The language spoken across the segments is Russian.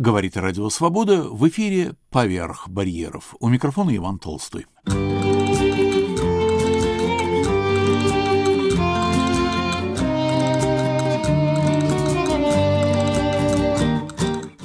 Говорит Радио Свобода в эфире «Поверх барьеров». У микрофона Иван Толстой.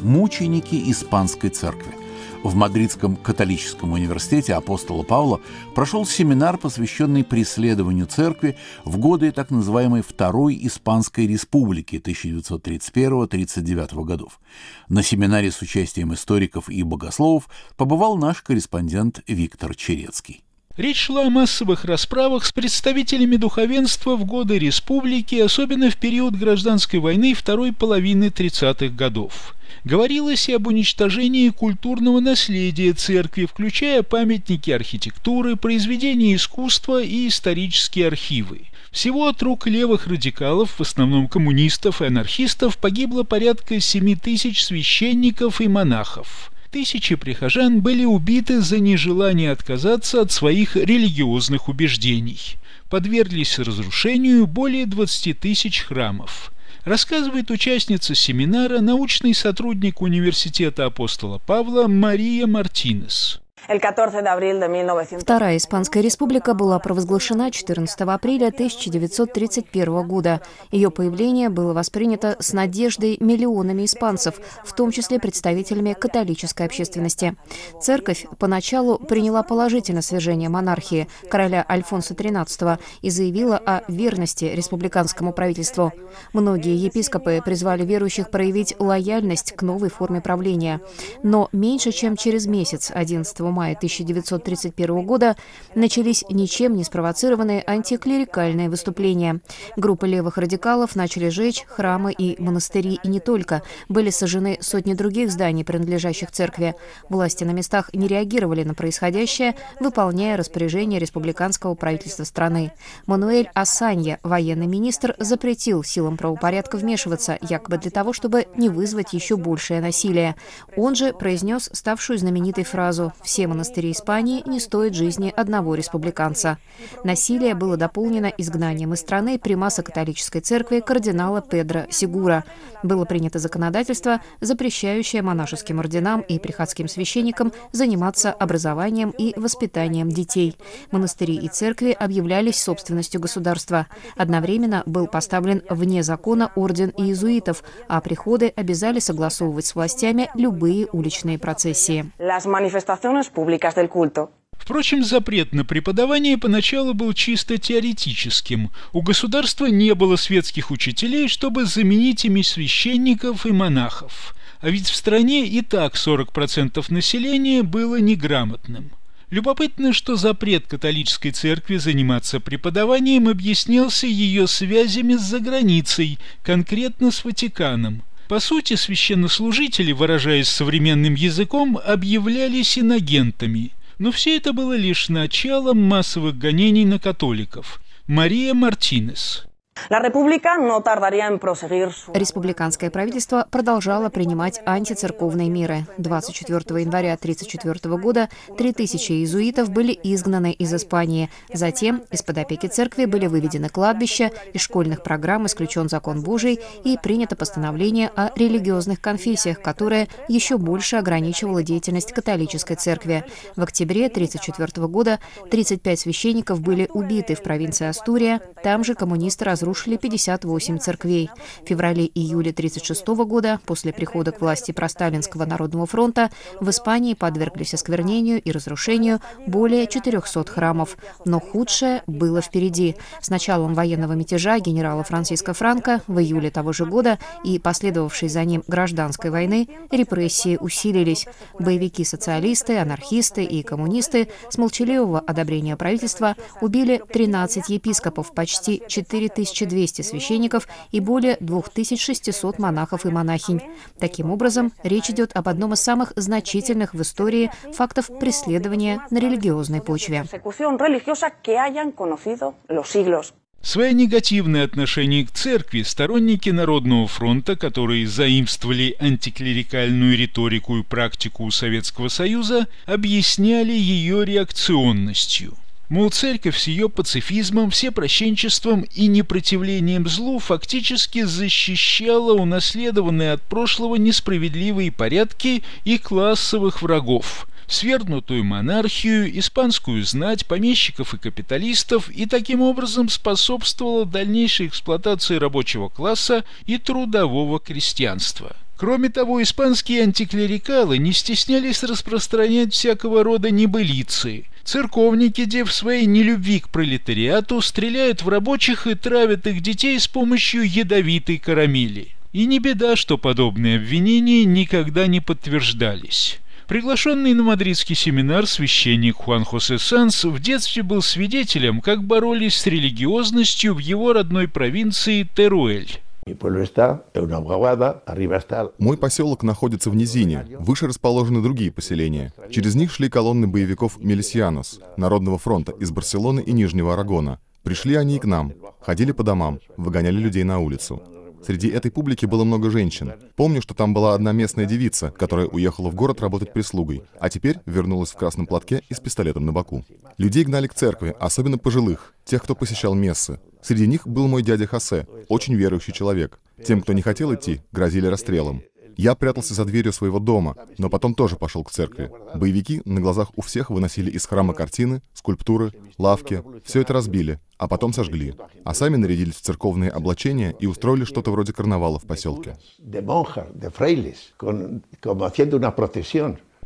Мученики Испанской Церкви в Мадридском католическом университете апостола Павла прошел семинар, посвященный преследованию церкви в годы так называемой Второй Испанской Республики 1931-1939 годов. На семинаре с участием историков и богословов побывал наш корреспондент Виктор Черецкий. Речь шла о массовых расправах с представителями духовенства в годы республики, особенно в период гражданской войны второй половины 30-х годов. Говорилось и об уничтожении культурного наследия церкви, включая памятники архитектуры, произведения искусства и исторические архивы. Всего от рук левых радикалов, в основном коммунистов и анархистов, погибло порядка 7 тысяч священников и монахов тысячи прихожан были убиты за нежелание отказаться от своих религиозных убеждений. Подверглись разрушению более 20 тысяч храмов. Рассказывает участница семинара, научный сотрудник Университета апостола Павла Мария Мартинес. Вторая Испанская республика была провозглашена 14 апреля 1931 года. Ее появление было воспринято с надеждой миллионами испанцев, в том числе представителями католической общественности. Церковь поначалу приняла положительно свержение монархии короля Альфонса XIII и заявила о верности республиканскому правительству. Многие епископы призвали верующих проявить лояльность к новой форме правления. Но меньше чем через месяц, 11 мая 1931 года начались ничем не спровоцированные антиклерикальные выступления. Группы левых радикалов начали жечь храмы и монастыри, и не только. Были сожжены сотни других зданий, принадлежащих церкви. Власти на местах не реагировали на происходящее, выполняя распоряжение республиканского правительства страны. Мануэль Асанья, военный министр, запретил силам правопорядка вмешиваться, якобы для того, чтобы не вызвать еще большее насилие. Он же произнес ставшую знаменитой фразу «Все все монастыри Испании не стоят жизни одного республиканца. Насилие было дополнено изгнанием из страны примаса католической церкви кардинала Педро Сигура. Было принято законодательство, запрещающее монашеским орденам и приходским священникам заниматься образованием и воспитанием детей. Монастыри и церкви объявлялись собственностью государства. Одновременно был поставлен вне закона орден иезуитов, а приходы обязали согласовывать с властями любые уличные процессии públicas del culto. Впрочем, запрет на преподавание поначалу был чисто теоретическим. У государства не было светских учителей, чтобы заменить ими священников и монахов. А ведь в стране и так 40% населения было неграмотным. Любопытно, что запрет католической церкви заниматься преподаванием объяснялся ее связями с заграницей, конкретно с Ватиканом. По сути, священнослужители, выражаясь современным языком, объявлялись инагентами. Но все это было лишь началом массовых гонений на католиков. Мария Мартинес Республиканское правительство продолжало принимать антицерковные меры. 24 января 1934 года 3000 иезуитов были изгнаны из Испании. Затем из-под опеки церкви были выведены кладбища, из школьных программ исключен закон Божий и принято постановление о религиозных конфессиях, которое еще больше ограничивало деятельность католической церкви. В октябре 1934 года 35 священников были убиты в провинции Астурия. Там же коммунисты разрушили разрушили 58 церквей. В феврале-июле 1936 года, после прихода к власти Просталинского народного фронта, в Испании подверглись осквернению и разрушению более 400 храмов. Но худшее было впереди. С началом военного мятежа генерала Франциско Франко в июле того же года и последовавшей за ним гражданской войны репрессии усилились. Боевики-социалисты, анархисты и коммунисты с молчаливого одобрения правительства убили 13 епископов, почти 4000 1200 священников и более 2600 монахов и монахинь. Таким образом, речь идет об одном из самых значительных в истории фактов преследования на религиозной почве. Свое негативное отношение к церкви сторонники Народного фронта, которые заимствовали антиклерикальную риторику и практику Советского Союза, объясняли ее реакционностью – Мол, церковь с ее пацифизмом, всепрощенчеством и непротивлением злу фактически защищала унаследованные от прошлого несправедливые порядки и классовых врагов – свергнутую монархию, испанскую знать, помещиков и капиталистов и таким образом способствовала дальнейшей эксплуатации рабочего класса и трудового крестьянства. Кроме того, испанские антиклерикалы не стеснялись распространять всякого рода небылицы. Церковники, дев своей нелюбви к пролетариату, стреляют в рабочих и травят их детей с помощью ядовитой карамели. И не беда, что подобные обвинения никогда не подтверждались. Приглашенный на мадридский семинар священник Хуан Хосе Санс в детстве был свидетелем, как боролись с религиозностью в его родной провинции Теруэль. Мой поселок находится в низине, выше расположены другие поселения. Через них шли колонны боевиков Мелисианос, Народного фронта из Барселоны и Нижнего Арагона. Пришли они и к нам, ходили по домам, выгоняли людей на улицу. Среди этой публики было много женщин. Помню, что там была одна местная девица, которая уехала в город работать прислугой, а теперь вернулась в красном платке и с пистолетом на боку. Людей гнали к церкви, особенно пожилых, тех, кто посещал мессы. Среди них был мой дядя Хосе, очень верующий человек. Тем, кто не хотел идти, грозили расстрелом. Я прятался за дверью своего дома, но потом тоже пошел к церкви. Боевики на глазах у всех выносили из храма картины, скульптуры, лавки. Все это разбили, а потом сожгли. А сами нарядились в церковные облачения и устроили что-то вроде карнавала в поселке.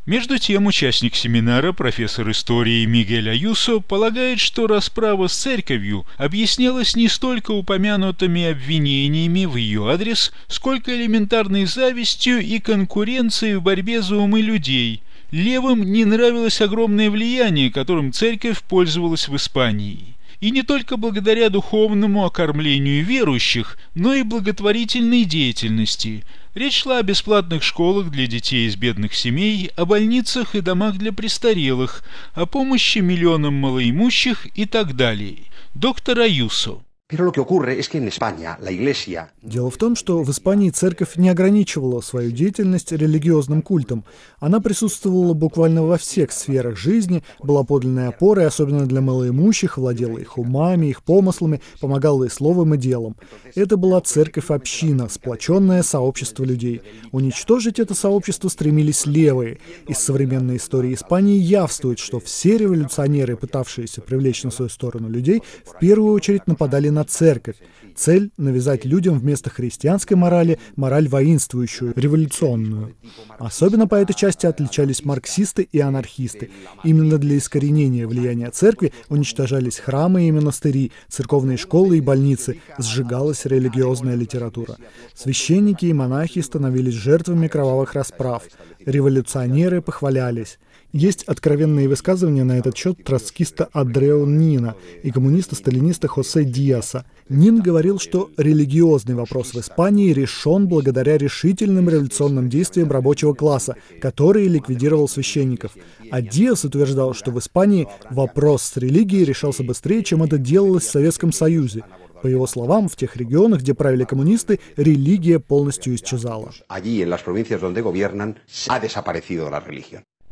Между тем, участник семинара, профессор истории Мигель Аюсо, полагает, что расправа с церковью объяснялась не столько упомянутыми обвинениями в ее адрес, сколько элементарной завистью и конкуренцией в борьбе за умы людей. Левым не нравилось огромное влияние, которым церковь пользовалась в Испании и не только благодаря духовному окормлению верующих, но и благотворительной деятельности. Речь шла о бесплатных школах для детей из бедных семей, о больницах и домах для престарелых, о помощи миллионам малоимущих и так далее. Доктор Аюсо. Дело в том, что в Испании церковь не ограничивала свою деятельность религиозным культом. Она присутствовала буквально во всех сферах жизни, была подлинной опорой, особенно для малоимущих, владела их умами, их помыслами, помогала и словом, и делом. Это была церковь-община, сплоченное сообщество людей. Уничтожить это сообщество стремились левые. Из современной истории Испании явствует, что все революционеры, пытавшиеся привлечь на свою сторону людей, в первую очередь нападали на церковь. Цель — навязать людям вместо христианской морали мораль воинствующую, революционную. Особенно по этой части отличались марксисты и анархисты. Именно для искоренения влияния церкви уничтожались храмы и монастыри, церковные школы и больницы, сжигалась религиозная литература. Священники и монахи становились жертвами кровавых расправ. Революционеры похвалялись. Есть откровенные высказывания на этот счет троцкиста Адрео Нина и коммуниста-сталиниста Хосе Диаса. Нин говорил, что религиозный вопрос в Испании решен благодаря решительным революционным действиям рабочего класса, который ликвидировал священников. А Диас утверждал, что в Испании вопрос с религией решался быстрее, чем это делалось в Советском Союзе. По его словам, в тех регионах, где правили коммунисты, религия полностью исчезала.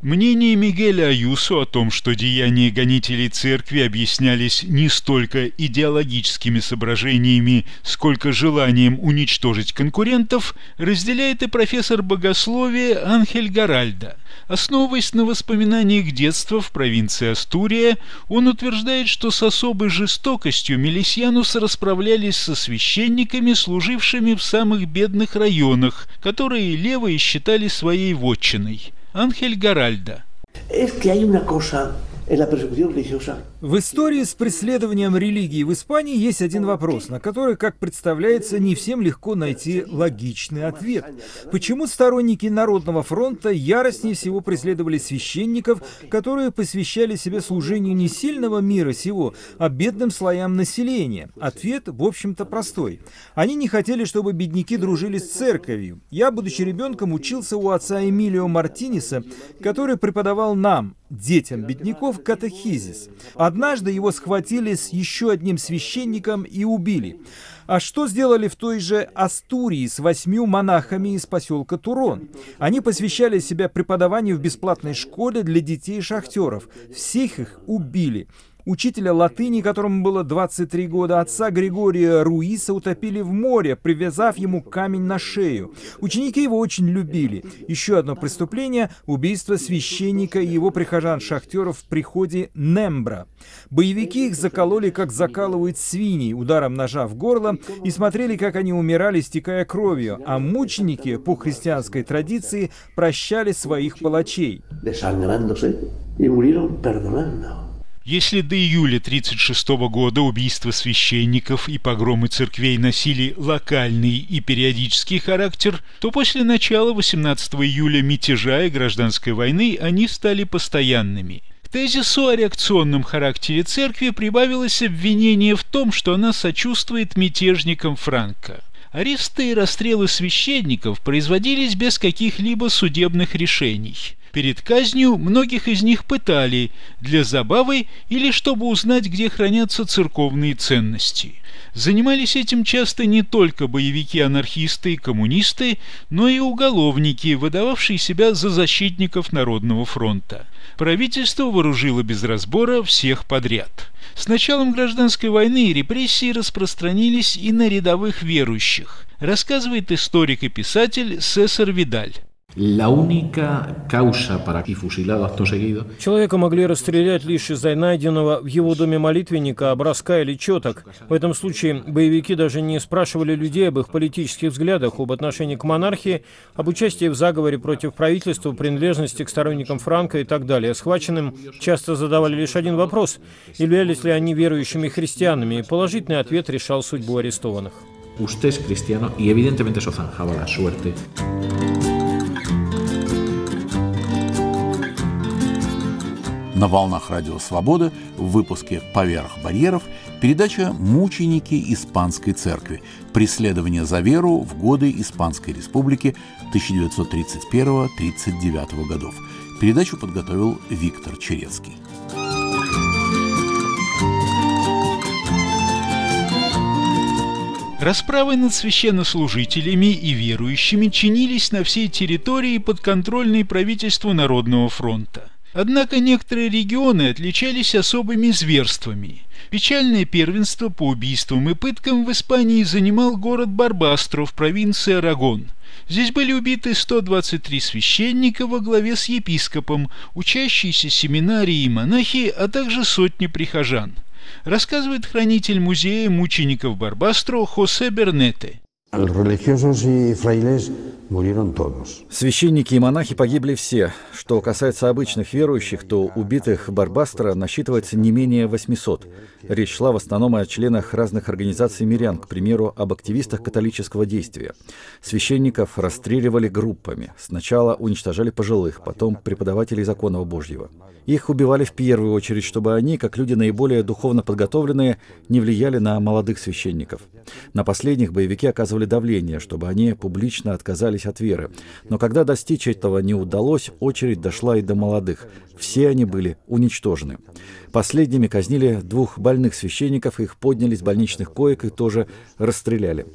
Мнение Мигеля Аюсо о том, что деяния гонителей церкви объяснялись не столько идеологическими соображениями, сколько желанием уничтожить конкурентов, разделяет и профессор богословия Анхель Гаральда. Основываясь на воспоминаниях детства в провинции Астурия, он утверждает, что с особой жестокостью милисьянусы расправлялись со священниками, служившими в самых бедных районах, которые левые считали своей вотчиной. Анхель Гаральда. Religiosa В истории с преследованием религии в Испании есть один вопрос, на который, как представляется, не всем легко найти логичный ответ. Почему сторонники Народного фронта яростнее всего преследовали священников, которые посвящали себе служению не сильного мира сего, а бедным слоям населения? Ответ, в общем-то, простой. Они не хотели, чтобы бедняки дружили с церковью. Я, будучи ребенком, учился у отца Эмилио Мартинеса, который преподавал нам, детям бедняков, катехизис. Однажды его схватили с еще одним священником и убили. А что сделали в той же Астурии с восьмью монахами из поселка Турон? Они посвящали себя преподаванию в бесплатной школе для детей шахтеров. Всех их убили. Учителя латыни, которому было 23 года, отца Григория Руиса утопили в море, привязав ему камень на шею. Ученики его очень любили. Еще одно преступление – убийство священника и его прихожан-шахтеров в приходе Нембра. Боевики их закололи, как закалывают свиней, ударом ножа в горло, и смотрели, как они умирали, стекая кровью, а мученики, по христианской традиции, прощали своих палачей. Если до июля 1936 года убийства священников и погромы церквей носили локальный и периодический характер, то после начала 18 июля мятежа и гражданской войны они стали постоянными. К тезису о реакционном характере церкви прибавилось обвинение в том, что она сочувствует мятежникам Франка. Аресты и расстрелы священников производились без каких-либо судебных решений – Перед казнью многих из них пытали для забавы или чтобы узнать, где хранятся церковные ценности. Занимались этим часто не только боевики-анархисты и коммунисты, но и уголовники, выдававшие себя за защитников Народного фронта. Правительство вооружило без разбора всех подряд. С началом гражданской войны репрессии распространились и на рядовых верующих, рассказывает историк и писатель Сесар Видаль. La única causa para y fusilado acto seguido. Человека могли расстрелять лишь из-за найденного в его доме молитвенника, образка или четок. В этом случае боевики даже не спрашивали людей об их политических взглядах, об отношении к монархии, об участии в заговоре против правительства, принадлежности к сторонникам Франка и так далее. Схваченным часто задавали лишь один вопрос – являлись ли они верующими христианами, и положительный ответ решал судьбу арестованных. Usted es cristiano y evidentemente eso zanjaba la suerte. На волнах Радио Свобода в выпуске «Поверх барьеров» передача «Мученики Испанской Церкви. Преследование за веру в годы Испанской Республики 1931-39 годов». Передачу подготовил Виктор Черецкий. Расправы над священнослужителями и верующими чинились на всей территории подконтрольной правительству Народного фронта. Однако некоторые регионы отличались особыми зверствами. Печальное первенство по убийствам и пыткам в Испании занимал город Барбастро в провинции Арагон. Здесь были убиты 123 священника во главе с епископом, учащиеся семинарии и монахи, а также сотни прихожан. Рассказывает хранитель музея мучеников Барбастро Хосе Бернете. Священники и монахи погибли все. Что касается обычных верующих, то убитых Барбастера насчитывается не менее 800. Речь шла в основном о членах разных организаций мирян, к примеру, об активистах католического действия. Священников расстреливали группами. Сначала уничтожали пожилых, потом преподавателей законного Божьего. Их убивали в первую очередь, чтобы они, как люди наиболее духовно подготовленные, не влияли на молодых священников. На последних боевики оказывали давление, чтобы они публично отказались от веры. Но когда достичь этого не удалось, очередь дошла и до молодых. Все они были уничтожены. Последними казнили двух больных священников, их подняли с больничных коек и тоже расстреляли.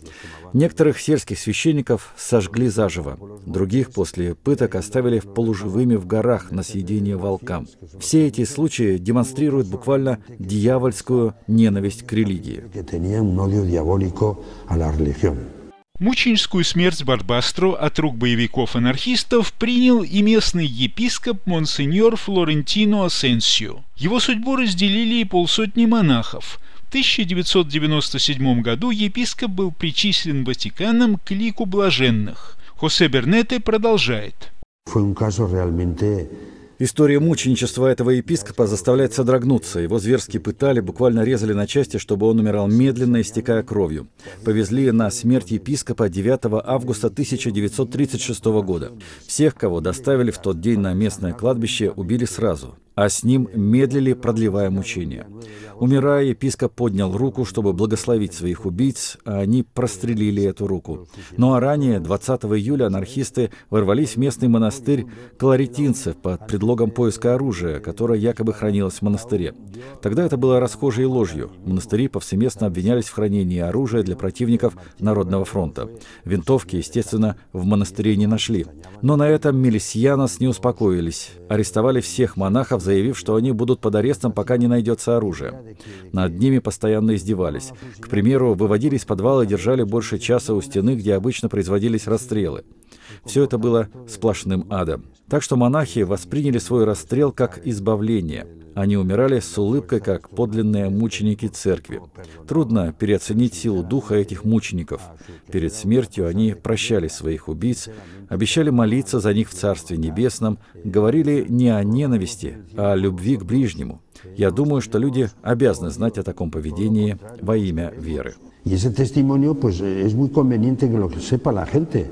Некоторых сельских священников сожгли заживо, других после пыток оставили в полуживыми в горах на съедение волкам. Все эти случаи демонстрируют буквально дьявольскую ненависть к религии. Мученическую смерть Барбастро от рук боевиков-анархистов принял и местный епископ Монсеньор Флорентино Асенсио. Его судьбу разделили и полсотни монахов. В 1997 году епископ был причислен Ватиканом к лику блаженных. Хосе Бернете продолжает. История мученичества этого епископа заставляет содрогнуться. Его зверски пытали, буквально резали на части, чтобы он умирал медленно, истекая кровью. Повезли на смерть епископа 9 августа 1936 года. Всех, кого доставили в тот день на местное кладбище, убили сразу а с ним медлили, продлевая мучения. Умирая, епископ поднял руку, чтобы благословить своих убийц, а они прострелили эту руку. Ну а ранее, 20 июля, анархисты ворвались в местный монастырь колоритинцев под предлогом поиска оружия, которое якобы хранилось в монастыре. Тогда это было расхожей ложью. Монастыри повсеместно обвинялись в хранении оружия для противников Народного фронта. Винтовки, естественно, в монастыре не нашли. Но на этом милисьянос не успокоились. Арестовали всех монахов, заявив, что они будут под арестом, пока не найдется оружие. Над ними постоянно издевались. К примеру, выводили из подвала и держали больше часа у стены, где обычно производились расстрелы. Все это было сплошным адом. Так что монахи восприняли свой расстрел как избавление – они умирали с улыбкой, как подлинные мученики церкви. Трудно переоценить силу духа этих мучеников. Перед смертью они прощали своих убийц, обещали молиться за них в Царстве Небесном, говорили не о ненависти, а о любви к ближнему. Я думаю, что люди обязаны знать о таком поведении во имя веры. Y ese testimonio, pues, es muy la gente.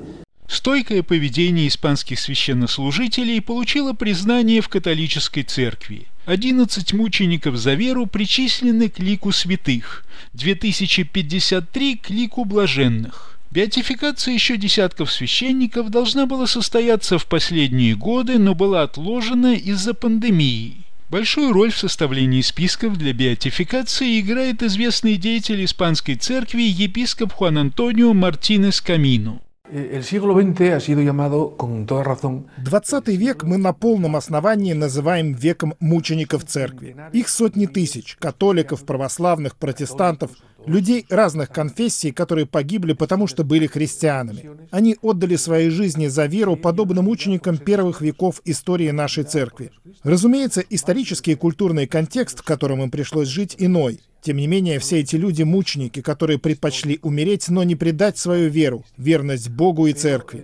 Стойкое поведение испанских священнослужителей получило признание в католической церкви. 11 мучеников за веру причислены к лику святых, 2053 к лику блаженных. Беатификация еще десятков священников должна была состояться в последние годы, но была отложена из-за пандемии. Большую роль в составлении списков для беатификации играет известный деятель испанской церкви епископ Хуан Антонио Мартинес Камино. 20 век мы на полном основании называем веком мучеников церкви. Их сотни тысяч — католиков, православных, протестантов — людей разных конфессий, которые погибли, потому что были христианами. Они отдали свои жизни за веру, подобно мученикам первых веков истории нашей церкви. Разумеется, исторический и культурный контекст, в котором им пришлось жить, иной. Тем не менее, все эти люди — мученики, которые предпочли умереть, но не предать свою веру, верность Богу и церкви.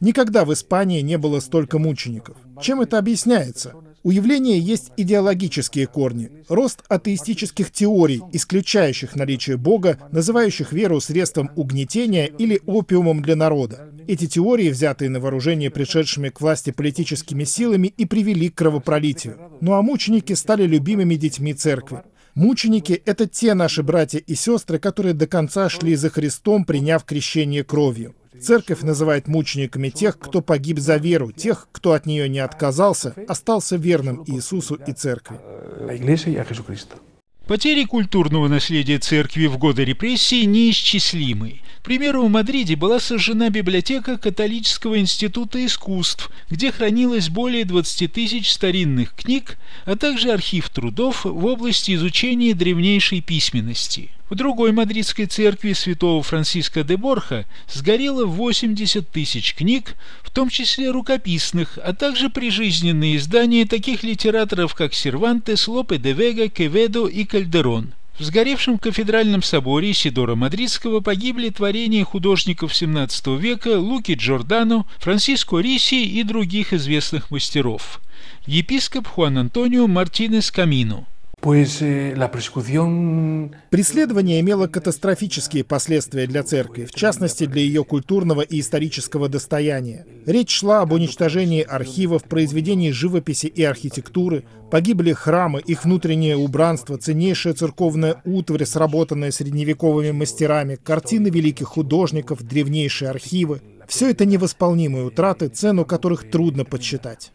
Никогда в Испании не было столько мучеников. Чем это объясняется? У явления есть идеологические корни. Рост атеистических теорий, исключающих наличие Бога, называющих веру средством угнетения или опиумом для народа. Эти теории, взятые на вооружение пришедшими к власти политическими силами, и привели к кровопролитию. Ну а мученики стали любимыми детьми церкви. Мученики — это те наши братья и сестры, которые до конца шли за Христом, приняв крещение кровью. Церковь называет мучениками тех, кто погиб за веру, тех, кто от нее не отказался, остался верным Иисусу и Церкви. Потери культурного наследия церкви в годы репрессий неисчислимы. К примеру, в Мадриде была сожжена библиотека Католического института искусств, где хранилось более 20 тысяч старинных книг, а также архив трудов в области изучения древнейшей письменности. В другой мадридской церкви святого Франциска де Борха сгорело 80 тысяч книг, в том числе рукописных, а также прижизненные издания таких литераторов, как Сервантес, Лопе де Вега, Кеведо и Кальдерон. В сгоревшем кафедральном соборе Сидора Мадридского погибли творения художников XVII века Луки Джордано, Франциско Риси и других известных мастеров. Епископ Хуан Антонио Мартинес Камино – Преследование имело катастрофические последствия для церкви, в частности для ее культурного и исторического достояния. Речь шла об уничтожении архивов, произведений живописи и архитектуры, погибли храмы, их внутреннее убранство, ценнейшая церковная утварь, сработанная средневековыми мастерами, картины великих художников, древнейшие архивы. Все это невосполнимые утраты, цену которых трудно подсчитать.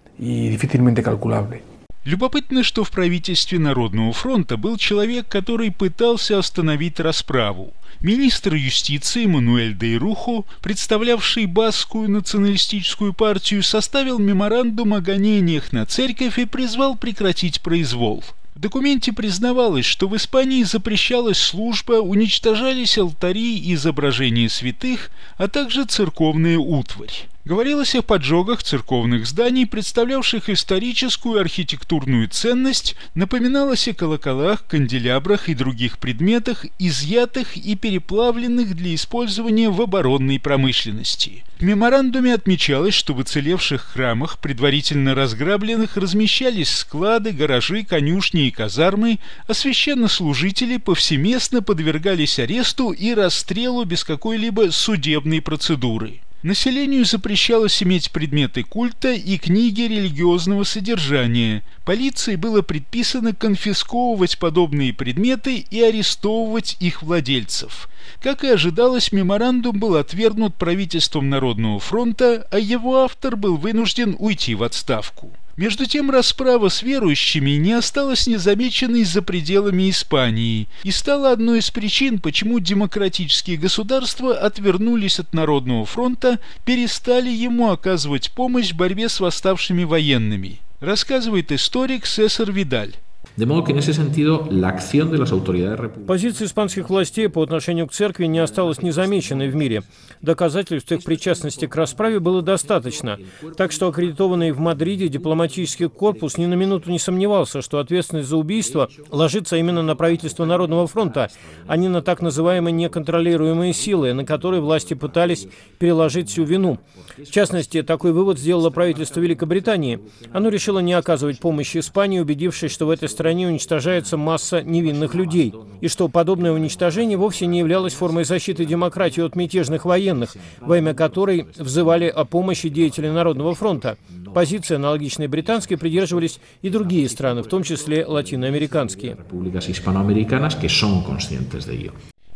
Любопытно, что в правительстве Народного фронта был человек, который пытался остановить расправу. Министр юстиции Мануэль Дейрухо, представлявший баскую националистическую партию, составил меморандум о гонениях на церковь и призвал прекратить произвол. В документе признавалось, что в Испании запрещалась служба, уничтожались алтари и изображения святых, а также церковная утварь. Говорилось о поджогах церковных зданий, представлявших историческую архитектурную ценность, напоминалось о колоколах, канделябрах и других предметах, изъятых и переплавленных для использования в оборонной промышленности. В меморандуме отмечалось, что в уцелевших храмах, предварительно разграбленных, размещались склады, гаражи, конюшни и казармы, а священнослужители повсеместно подвергались аресту и расстрелу без какой-либо судебной процедуры. Населению запрещалось иметь предметы культа и книги религиозного содержания. Полиции было предписано конфисковывать подобные предметы и арестовывать их владельцев. Как и ожидалось, меморандум был отвергнут правительством Народного фронта, а его автор был вынужден уйти в отставку. Между тем расправа с верующими не осталась незамеченной за пределами Испании и стала одной из причин, почему демократические государства отвернулись от Народного фронта, перестали ему оказывать помощь в борьбе с восставшими военными. рассказывает историк Сесар Видаль. De modo que en ese sentido la acción de las autoridades Позиция испанских властей по отношению к церкви не осталась незамеченной в мире. Доказательств их причастности к расправе было достаточно. Так что аккредитованный в Мадриде дипломатический корпус ни на минуту не сомневался, что ответственность за убийство ложится именно на правительство Народного фронта, а не на так называемые неконтролируемые силы, на которые власти пытались переложить всю вину. В частности, такой вывод сделало правительство Великобритании. Оно решило не оказывать помощи Испании, убедившись, что в этой стране стране уничтожается масса невинных людей, и что подобное уничтожение вовсе не являлось формой защиты демократии от мятежных военных, во имя которой взывали о помощи деятели Народного фронта. Позиции, аналогичной британской, придерживались и другие страны, в том числе латиноамериканские.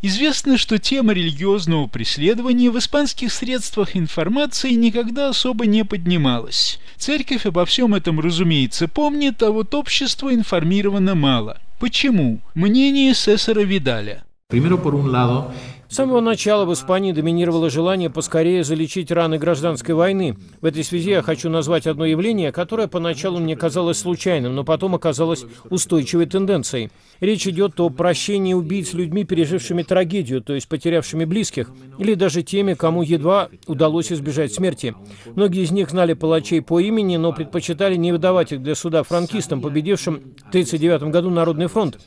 Известно, что тема религиозного преследования в испанских средствах информации никогда особо не поднималась. Церковь обо всем этом, разумеется, помнит, а вот общество информировано мало. Почему? Мнение Сесара Видаля. Primero, por un lado, с самого начала в Испании доминировало желание поскорее залечить раны гражданской войны. В этой связи я хочу назвать одно явление, которое поначалу мне казалось случайным, но потом оказалось устойчивой тенденцией. Речь идет о прощении убийц людьми, пережившими трагедию, то есть потерявшими близких, или даже теми, кому едва удалось избежать смерти. Многие из них знали палачей по имени, но предпочитали не выдавать их для суда франкистам, победившим в 1939 году Народный фронт.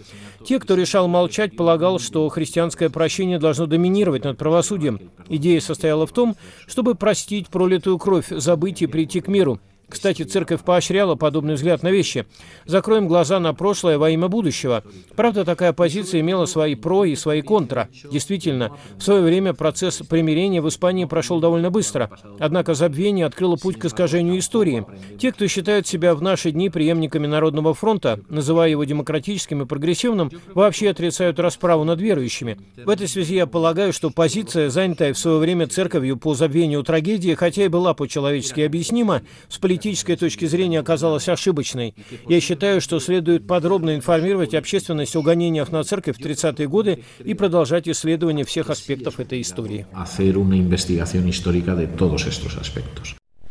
Те, кто решал молчать, полагал, что христианское прощение должно доминировать над правосудием. Идея состояла в том, чтобы простить пролитую кровь, забыть и прийти к миру. Кстати, церковь поощряла подобный взгляд на вещи. Закроем глаза на прошлое во имя будущего. Правда, такая позиция имела свои про и свои контра. Действительно, в свое время процесс примирения в Испании прошел довольно быстро. Однако забвение открыло путь к искажению истории. Те, кто считают себя в наши дни преемниками Народного фронта, называя его демократическим и прогрессивным, вообще отрицают расправу над верующими. В этой связи я полагаю, что позиция, занятая в свое время церковью по забвению трагедии, хотя и была по-человечески объяснима, с политической точки зрения оказалась ошибочной. Я считаю, что следует подробно информировать общественность о гонениях на церковь в 30-е годы и продолжать исследование всех аспектов этой истории.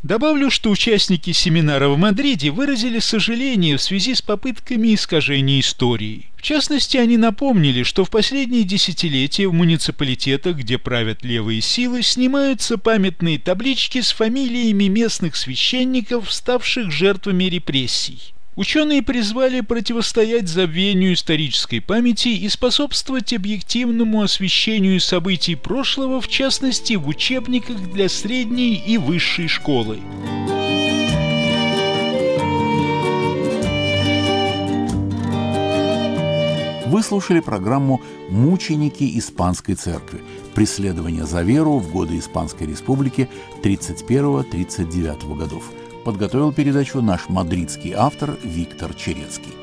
Добавлю, что участники семинара в Мадриде выразили сожаление в связи с попытками искажения истории. В частности, они напомнили, что в последние десятилетия в муниципалитетах, где правят левые силы, снимаются памятные таблички с фамилиями местных священников, ставших жертвами репрессий. Ученые призвали противостоять забвению исторической памяти и способствовать объективному освещению событий прошлого, в частности в учебниках для средней и высшей школы. Вы слушали программу «Мученики Испанской Церкви. Преследование за веру в годы Испанской Республики 31-39 годов» подготовил передачу наш мадридский автор Виктор Черецкий.